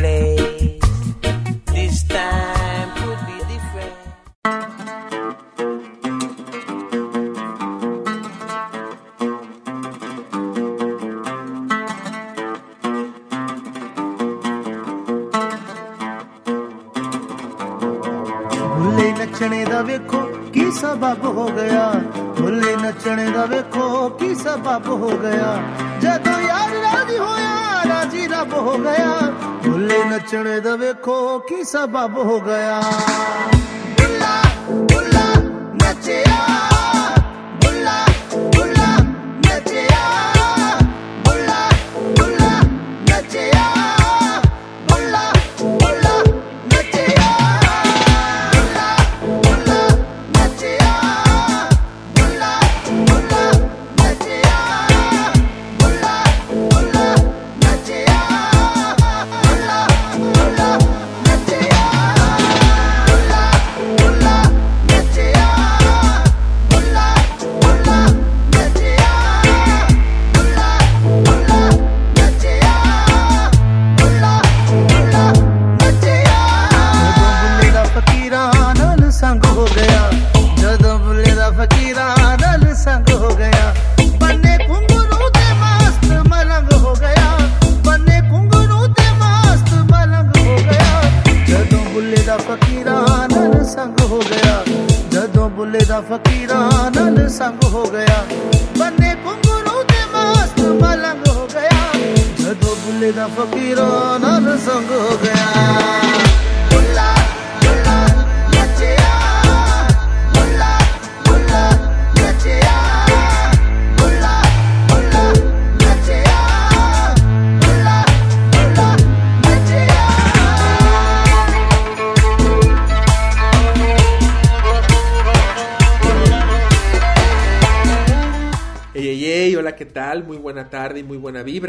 place. This time could be different. ਭੁੱਲੇ ਨੱਚਣੇ ਦਾ ਵੇਖੋ ਕੀ ਸਬਬ ਹੋ ਗਿਆ ਭੁੱਲੇ ਨੱਚਣੇ ਦਾ ਵੇਖੋ ਕੀ ਸਬਬ ਹੋ ਗਿਆ ਭੁੱਲੇ ਨੱਚਣੇ ਦਾ ਵੇਖੋ ਕੀ ਸਬਬ ਹੋ ਗਿਆ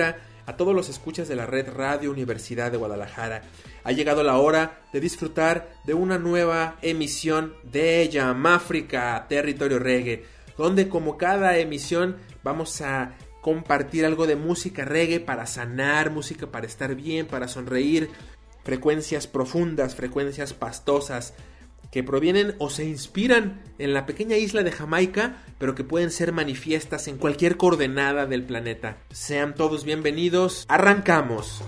a todos los escuchas de la red Radio Universidad de Guadalajara. Ha llegado la hora de disfrutar de una nueva emisión de Yamáfrica, Territorio Reggae, donde como cada emisión vamos a compartir algo de música reggae para sanar, música para estar bien, para sonreír, frecuencias profundas, frecuencias pastosas, que provienen o se inspiran en la pequeña isla de Jamaica, pero que pueden ser manifiestas en cualquier coordenada del planeta. Sean todos bienvenidos. Arrancamos.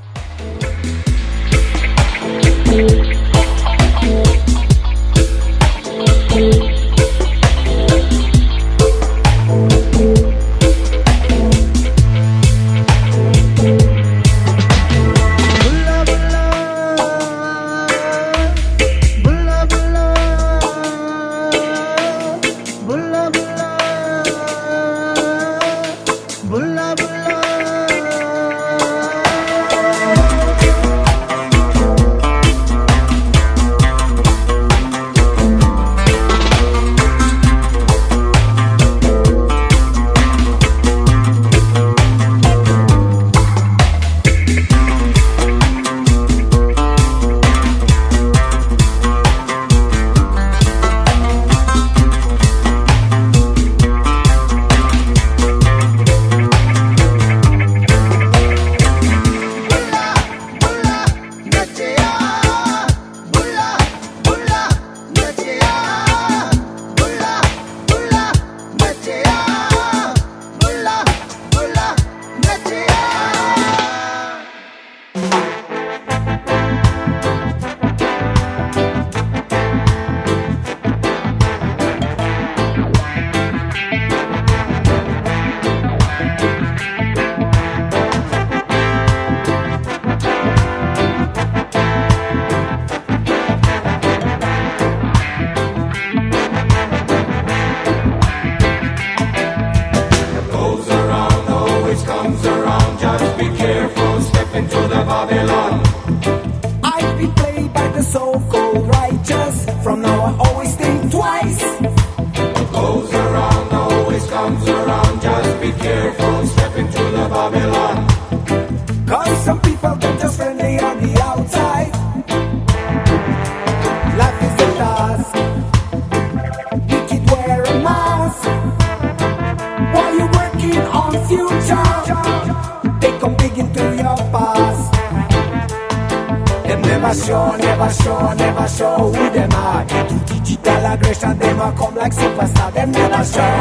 know who them are. Do digital aggression, them are come like superstar. Them never show,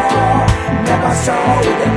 never show them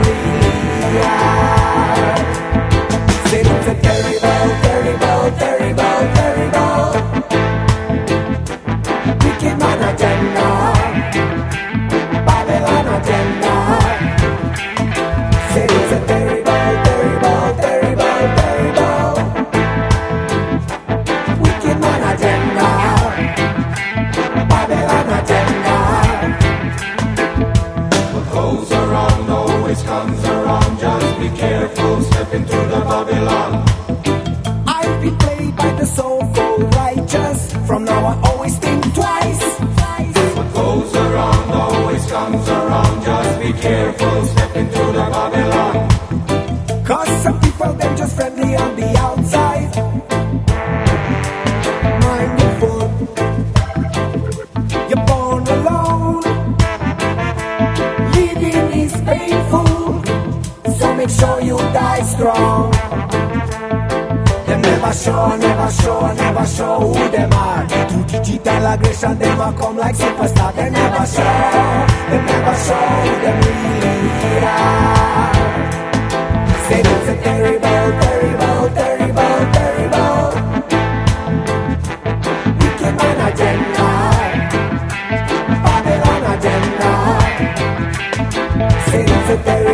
show you die strong. Them never show, never show, never show who them are. Through digital aggression, them a come like superstar. They never show, Them never show who them really are. Say it's a terrible, terrible, terrible, terrible. Wicked man agenda, Babylon agenda. Say it's a terrible.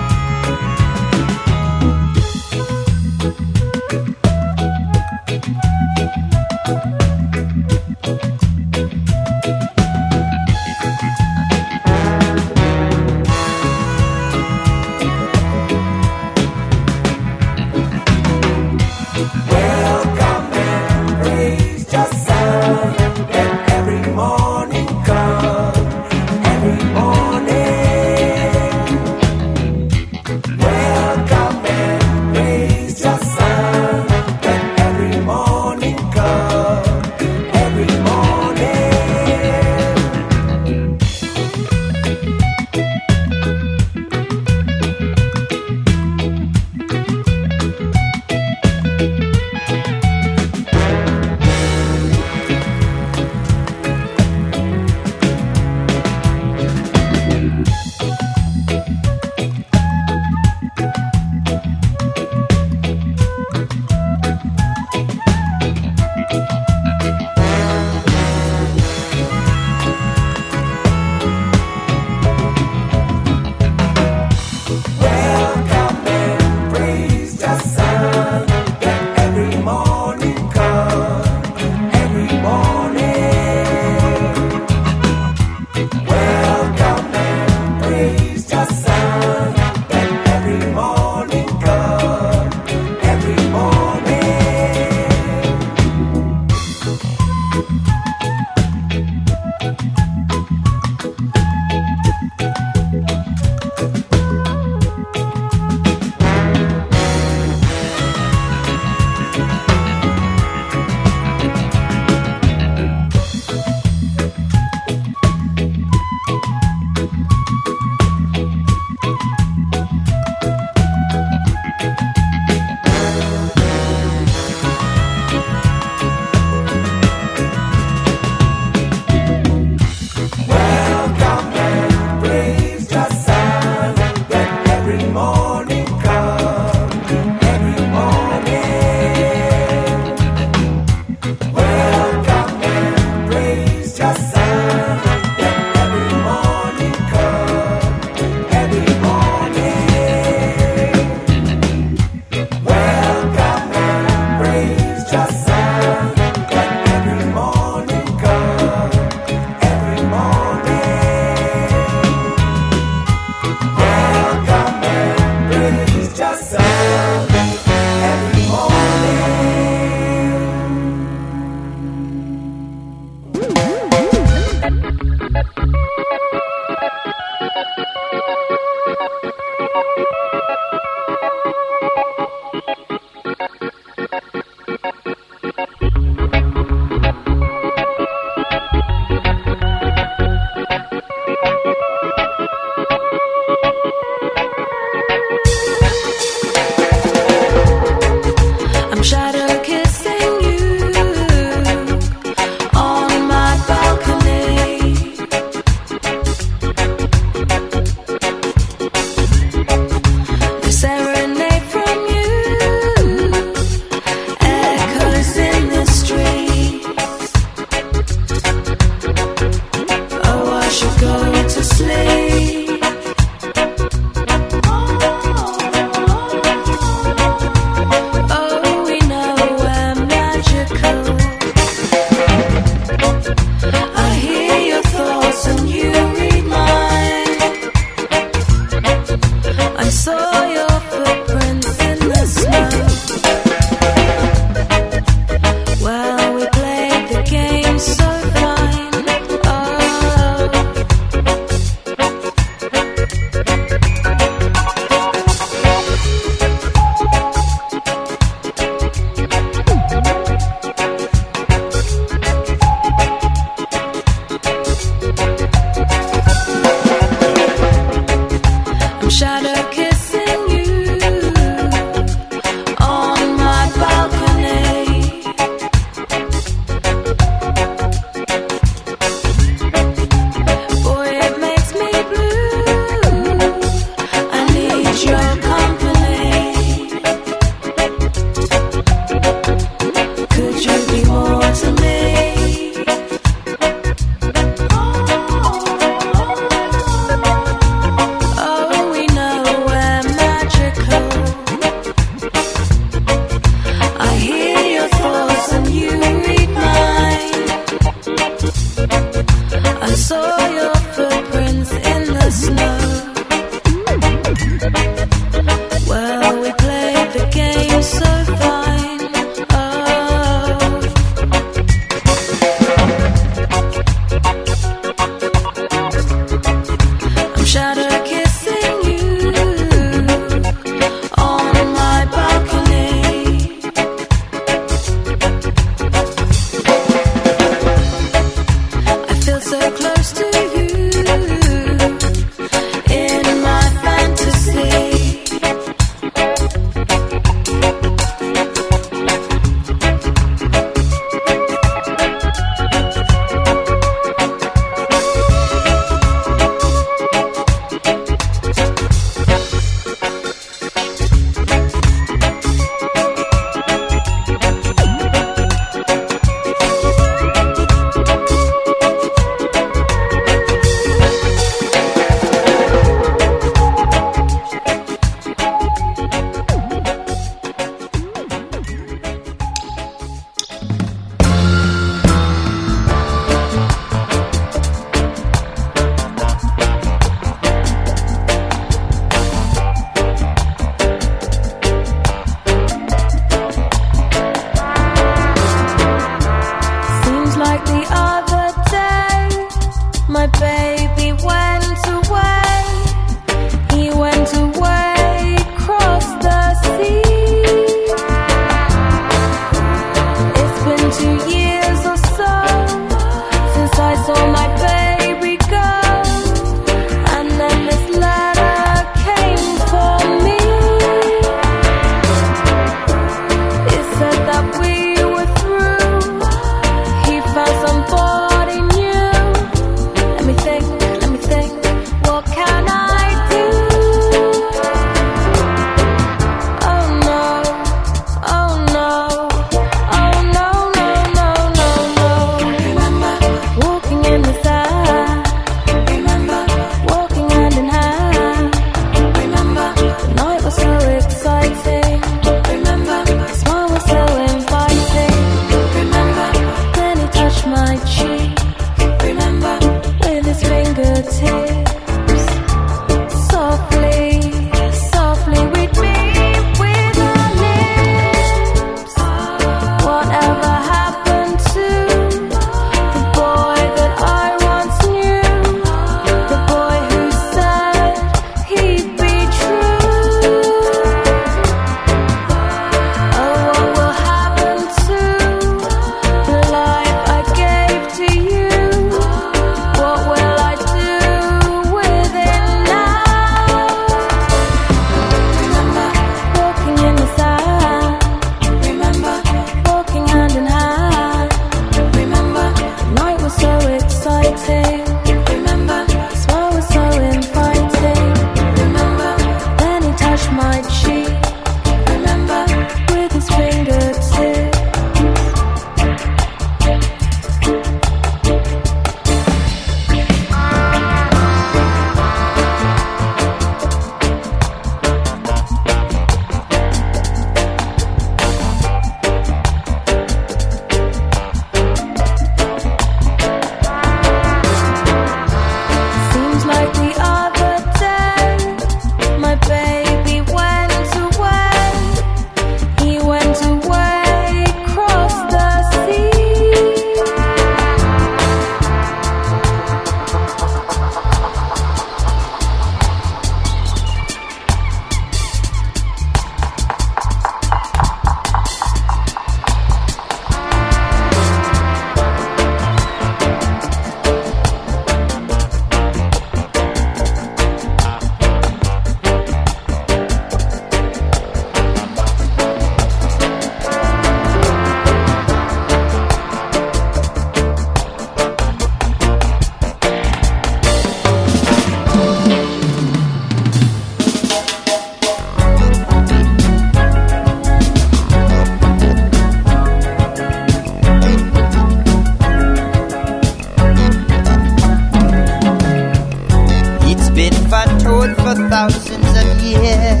road for thousands of years.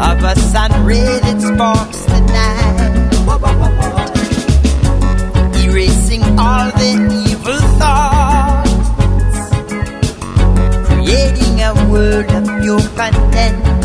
Of a sun ray that sparks the night, erasing all the evil thoughts, creating a world of pure content.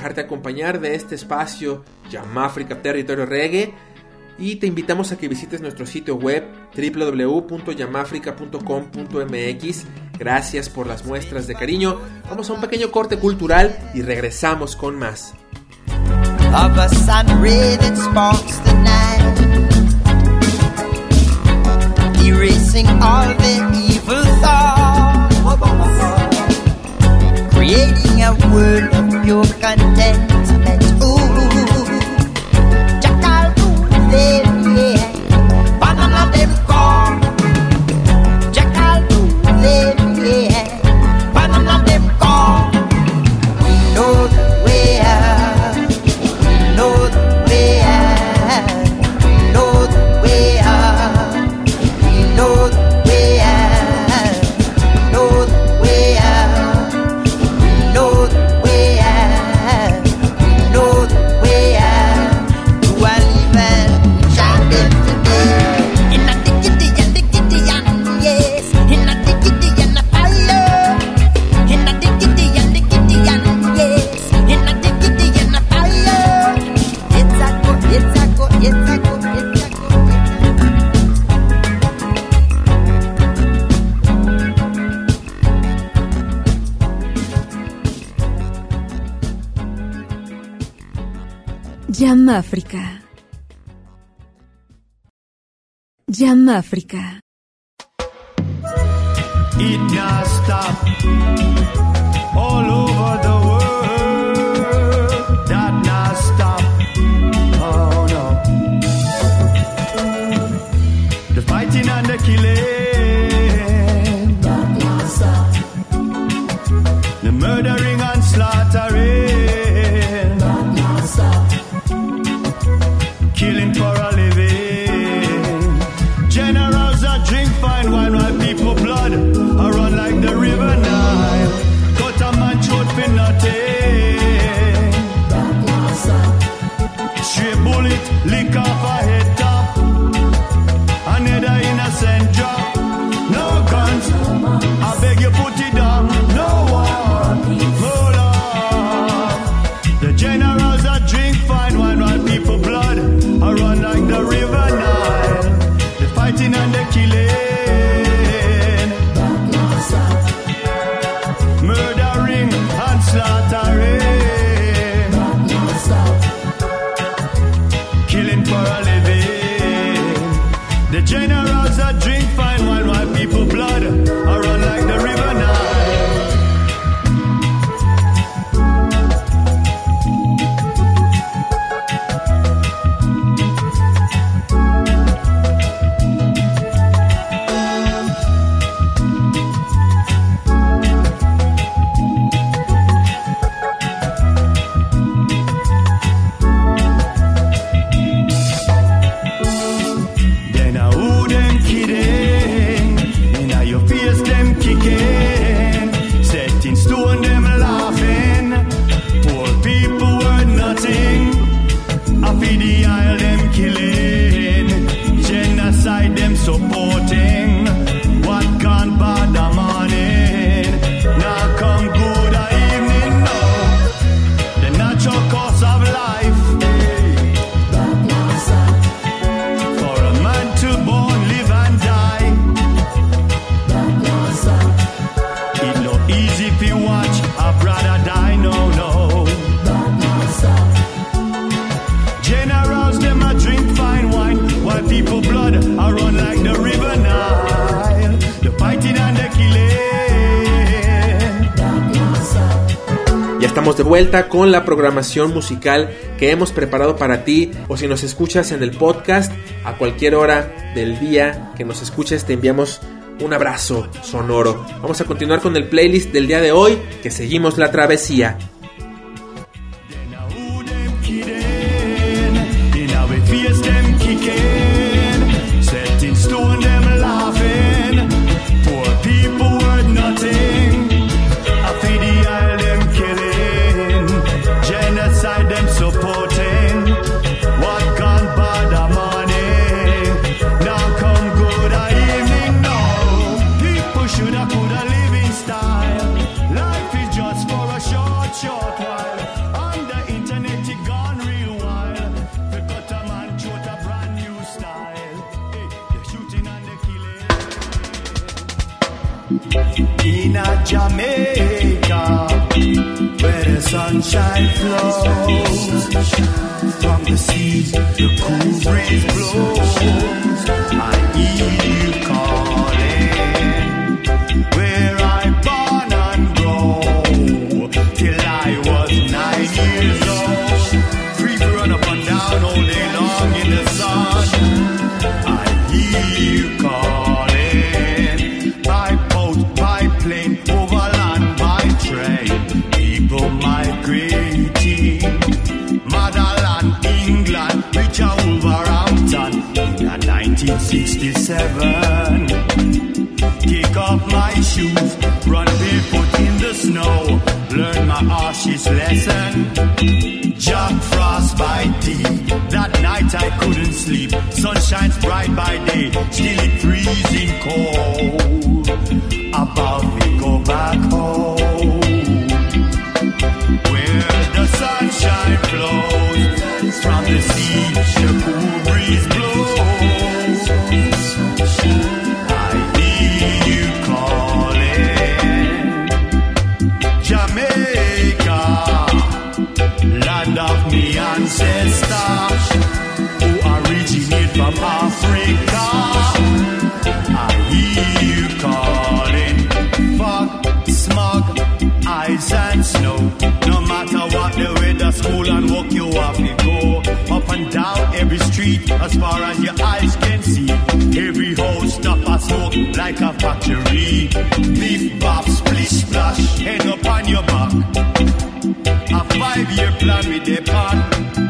dejarte acompañar de este espacio llamado África Territorio Reggae y te invitamos a que visites nuestro sitio web www.yamafrica.com.mx. Gracias por las muestras de cariño. Vamos a un pequeño corte cultural y regresamos con más. creating a world of pure content. Jam Afrika. Jam Afrika. It now stop all over the world. con la programación musical que hemos preparado para ti o si nos escuchas en el podcast a cualquier hora del día que nos escuches te enviamos un abrazo sonoro. Vamos a continuar con el playlist del día de hoy que seguimos la travesía my. as far as your eyes can see. Every house stop a smoke like a factory. Beef bop, splish splash, hang up on your back. A five-year plan with a plan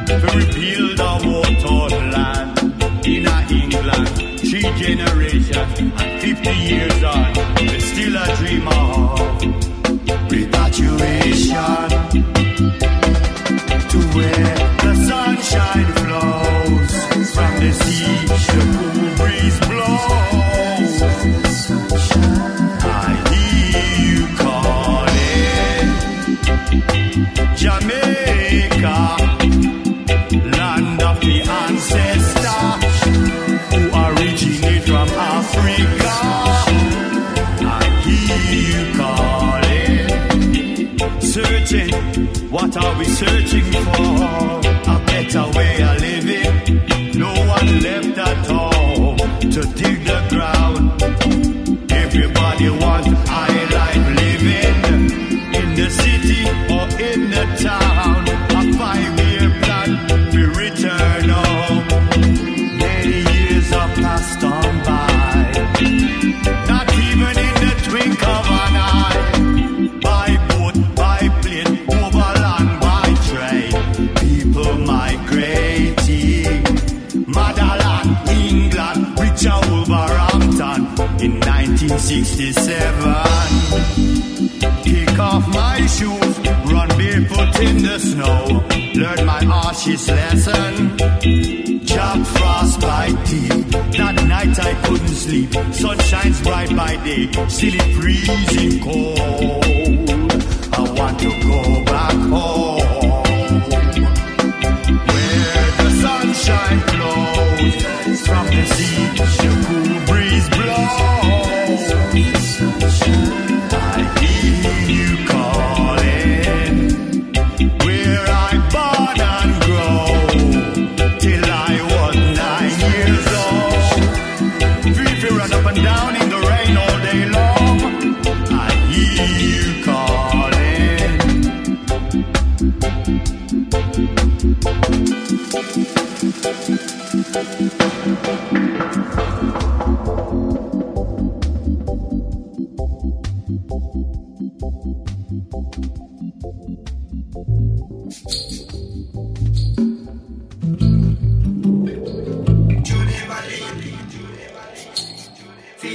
to rebuild our water plan land in England. Three generations and 50 years on, we still a dream of repatriation. say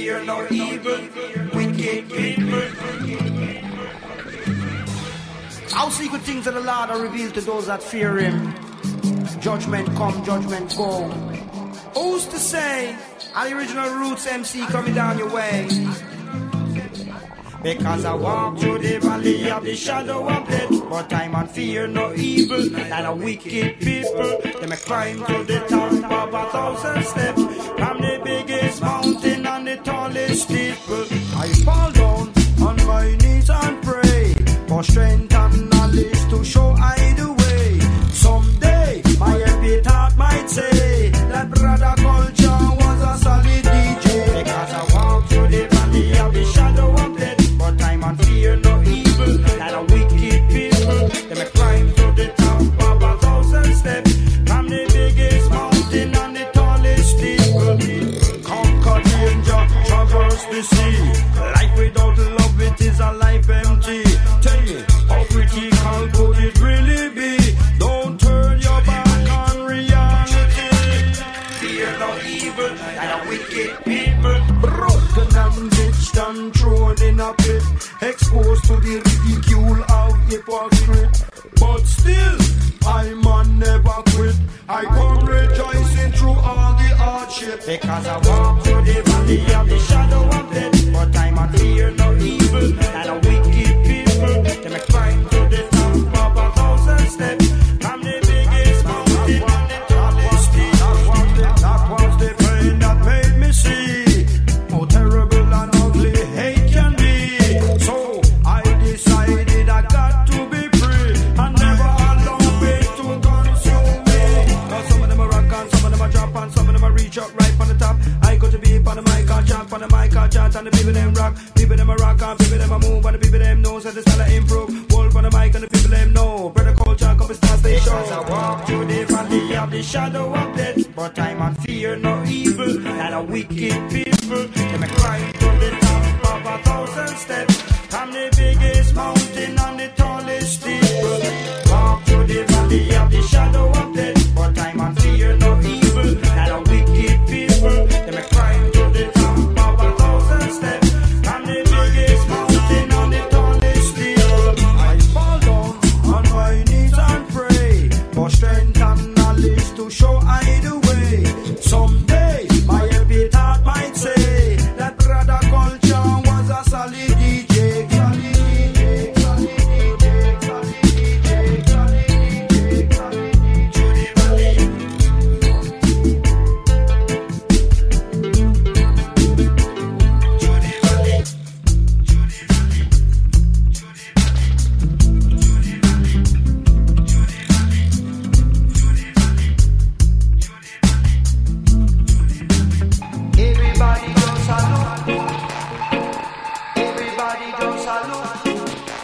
fear no evil, wicked people. How secret things of the Lord are revealed to those that fear Him. Judgment come, judgment go. Who's to say? Are the original roots MC coming down your way? Because I walk through the valley of the shadow of death, but I'm on fear no evil, and a wicked people. They may climb to the top of a thousand steps from the biggest mountain tallest people. I fall down on my knees and pray for strength and knowledge to show I Because I walk through the valley of the shadow of death. But I'm a fear no evil and a wicked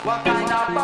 What kind of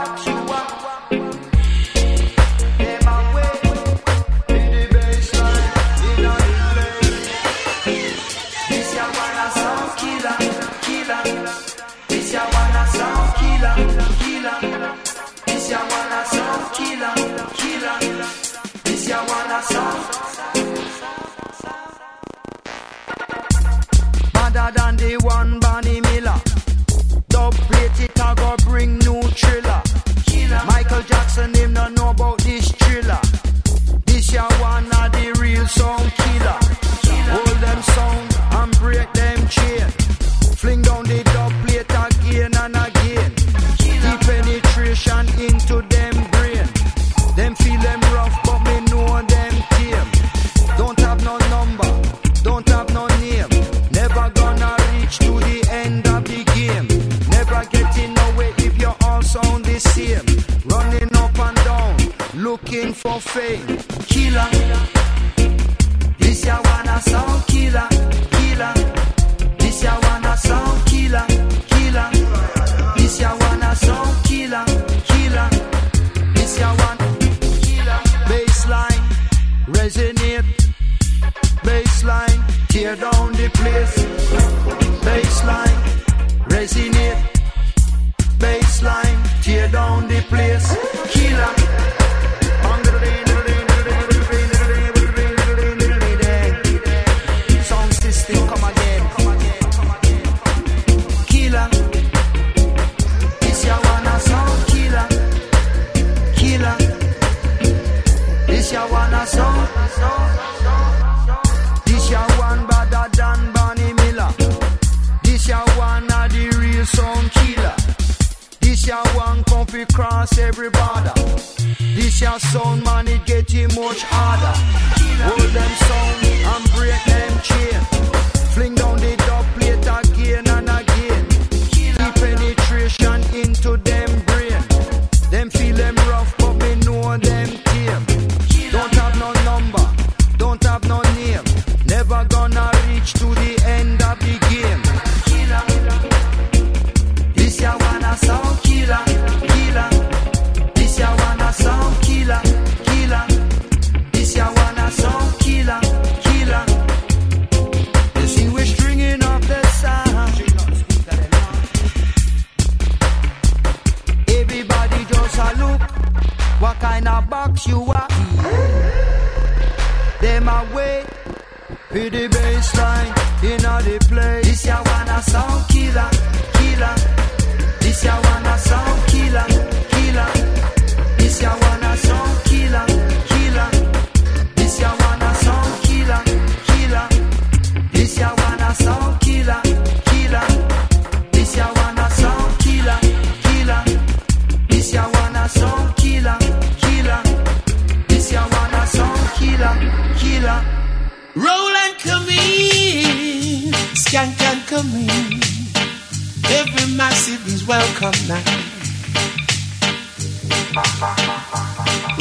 welcome now.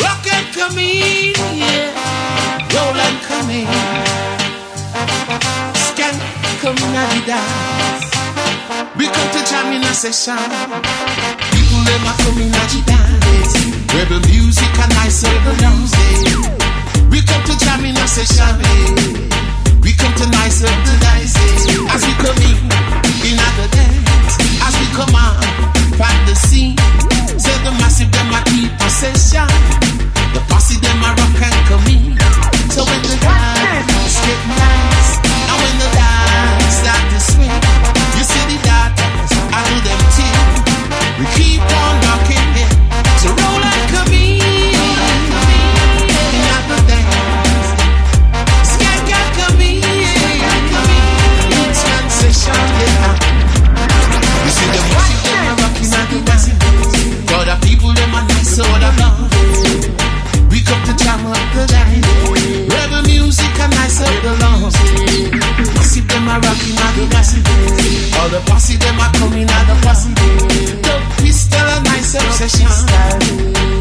Rock and come in, yeah. Roll and come in. skank come dance. We come to jam in a session. People them a come in the dance. Rebel music and nice rebel music. We come to jam in a session. We come to nice rebel dance. As we come in, in the dance. As we come on, the scene. The massive a. The posse a rock and. So when the get nice, and when the start to swing, All the posse them a coming at the posse. The pistol a nice obsession. Yeah,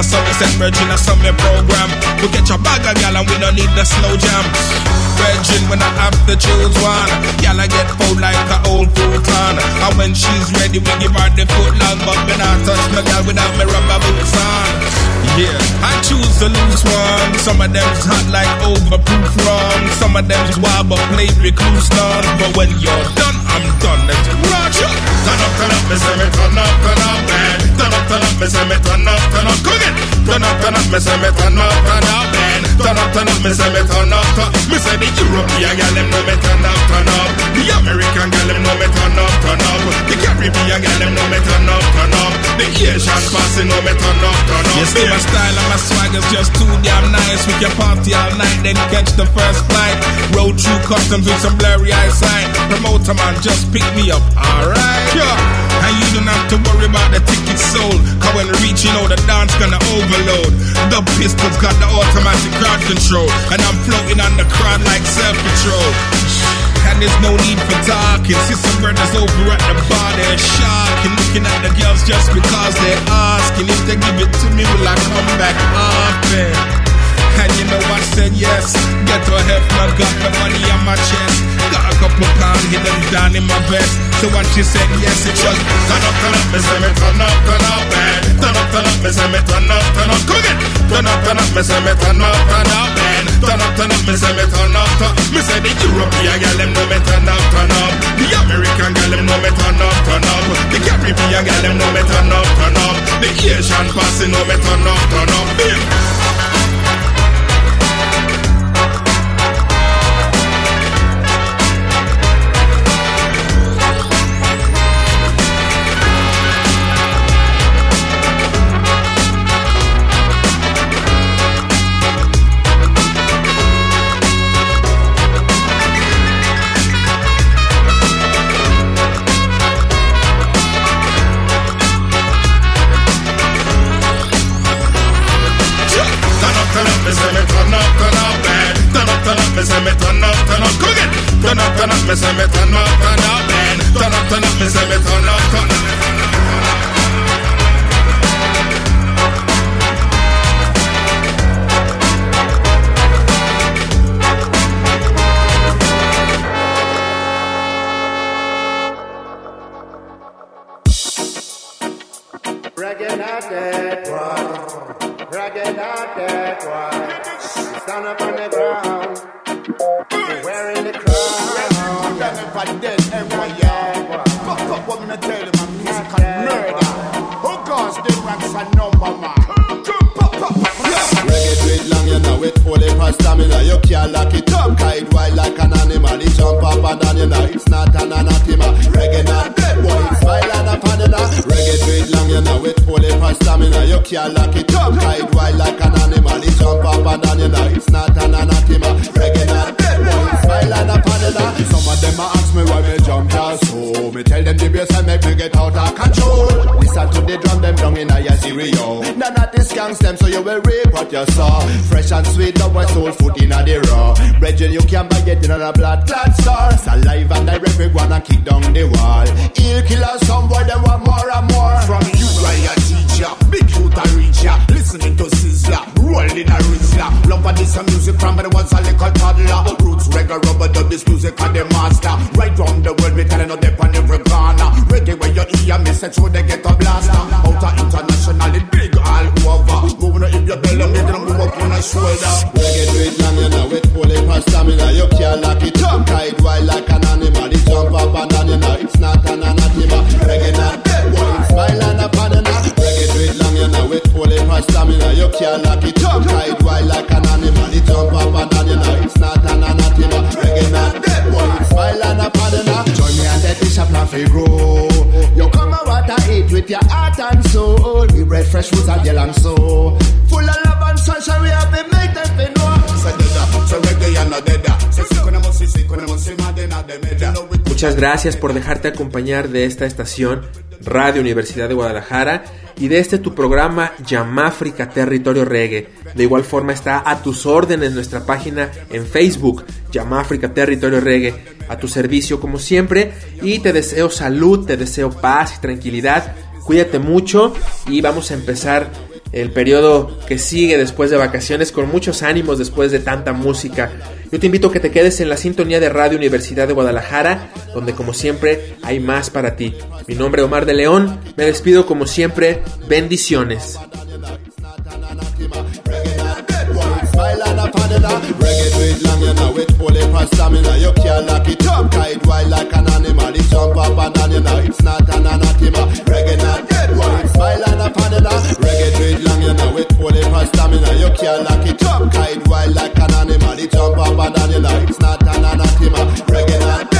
Send virgin, I saw me program. We get your bag of gal and we don't need the slow jam. Virgin when I have to choose one. Gal I get full like a old futon. And when she's ready, we give her the foot long. But when I touch my gal without me rubber boots on. Yeah, I choose the loose one. Some of them's hot like overproof rum. Some of them's wild but play recluse none. But when you're done, I'm done. Let's Roger. Turn up, turn up, me say me turn up, turn up, man. Turn up, turn up, me say me turn up, turn up. Come again. Turn up, turn up, me say me turn up, turn up, man. Turn up, turn up, me say me turn up, turn Me say the European gal them know me turn up, turn up. The American gal them know me turn up, turn up. The Caribbean gal them know me turn up, turn up. The Asian passing know me turn up, turn up. You my style and my swag is just too damn nice. We can party all night, then catch the first flight. Road through customs with some blurry eyesight. Promoter man, just pick me up, alright? Yeah. And you don't have to worry about the ticket sold. Cause when we reach, you know the dance gonna overload. The pistols got the automatic crowd control. And I'm floating on the crowd like self-patrol. And there's no need for talking. See some brothers over at the bar, they're shocking. Looking at the girls just because they're asking. If they give it to me, will I come back often? And you know I said yes. Get to hell, got the money on my chest. Got a couple pounds hidden down in my vest. So when she said yes, it was turn up, turn up, me say me turn up, turn up, man. Turn up, turn up, me say me turn up, turn up. Come again. Turn up, turn up, me say me turn up, turn up, man. Turn up, turn up, me say me turn up, turn Me say the European girl them know me turn up, turn up. The American girl them know me turn up, turn up. The Caribbean girl them know me turn up, turn up. The Asian passing know me turn up, turn up. Bim. Me say me turn up, turn up, man. Turn up, turn up, me say me turn up. In a. None of this gangs them, so you will rape what you saw. Fresh and sweet, no one soul food in a the raw. Brethren, you can buy it in a blood clad star. Saliva and direct we wanna kick down the wall. Ill killer, some boy, them want more and more. From you, I a teacher, big youth I reach ya. Listening to Sizzler, rolling a Rizzler. Love for this a music from when I was a little toddler. Roots reggae, rubber dub, this music and the master. Right round the world, we telling dip on every corner. Reggae where you hear me, say through they get a blaster. Out of international, it big all over. Moving up if belly, make them move up on a shoulder. Reggae do it long, you know it fully for stamina. You can't lock it up, kite wild like an animal. It jump up and down, you know it's not an anathema. Reggae not We Muchas gracias por dejarte acompañar de esta estación Radio Universidad de Guadalajara y de este tu programa Yamáfrica Territorio Reggae. De igual forma está a tus órdenes nuestra página en Facebook Yamáfrica Territorio Reggae a tu servicio como siempre y te deseo salud, te deseo paz y tranquilidad. Cuídate mucho y vamos a empezar el periodo que sigue después de vacaciones con muchos ánimos después de tanta música. Yo te invito a que te quedes en la sintonía de Radio Universidad de Guadalajara, donde como siempre hay más para ti. Mi nombre es Omar de León, me despido como siempre, bendiciones. Uh. Reggae it it. It. Reggae why smile and a panina. Reggae do it long, you know, with fully for stamina. You can't lock it up, kite wild like an animal. It jump up and down, you know, it's not an anathema. Reggae not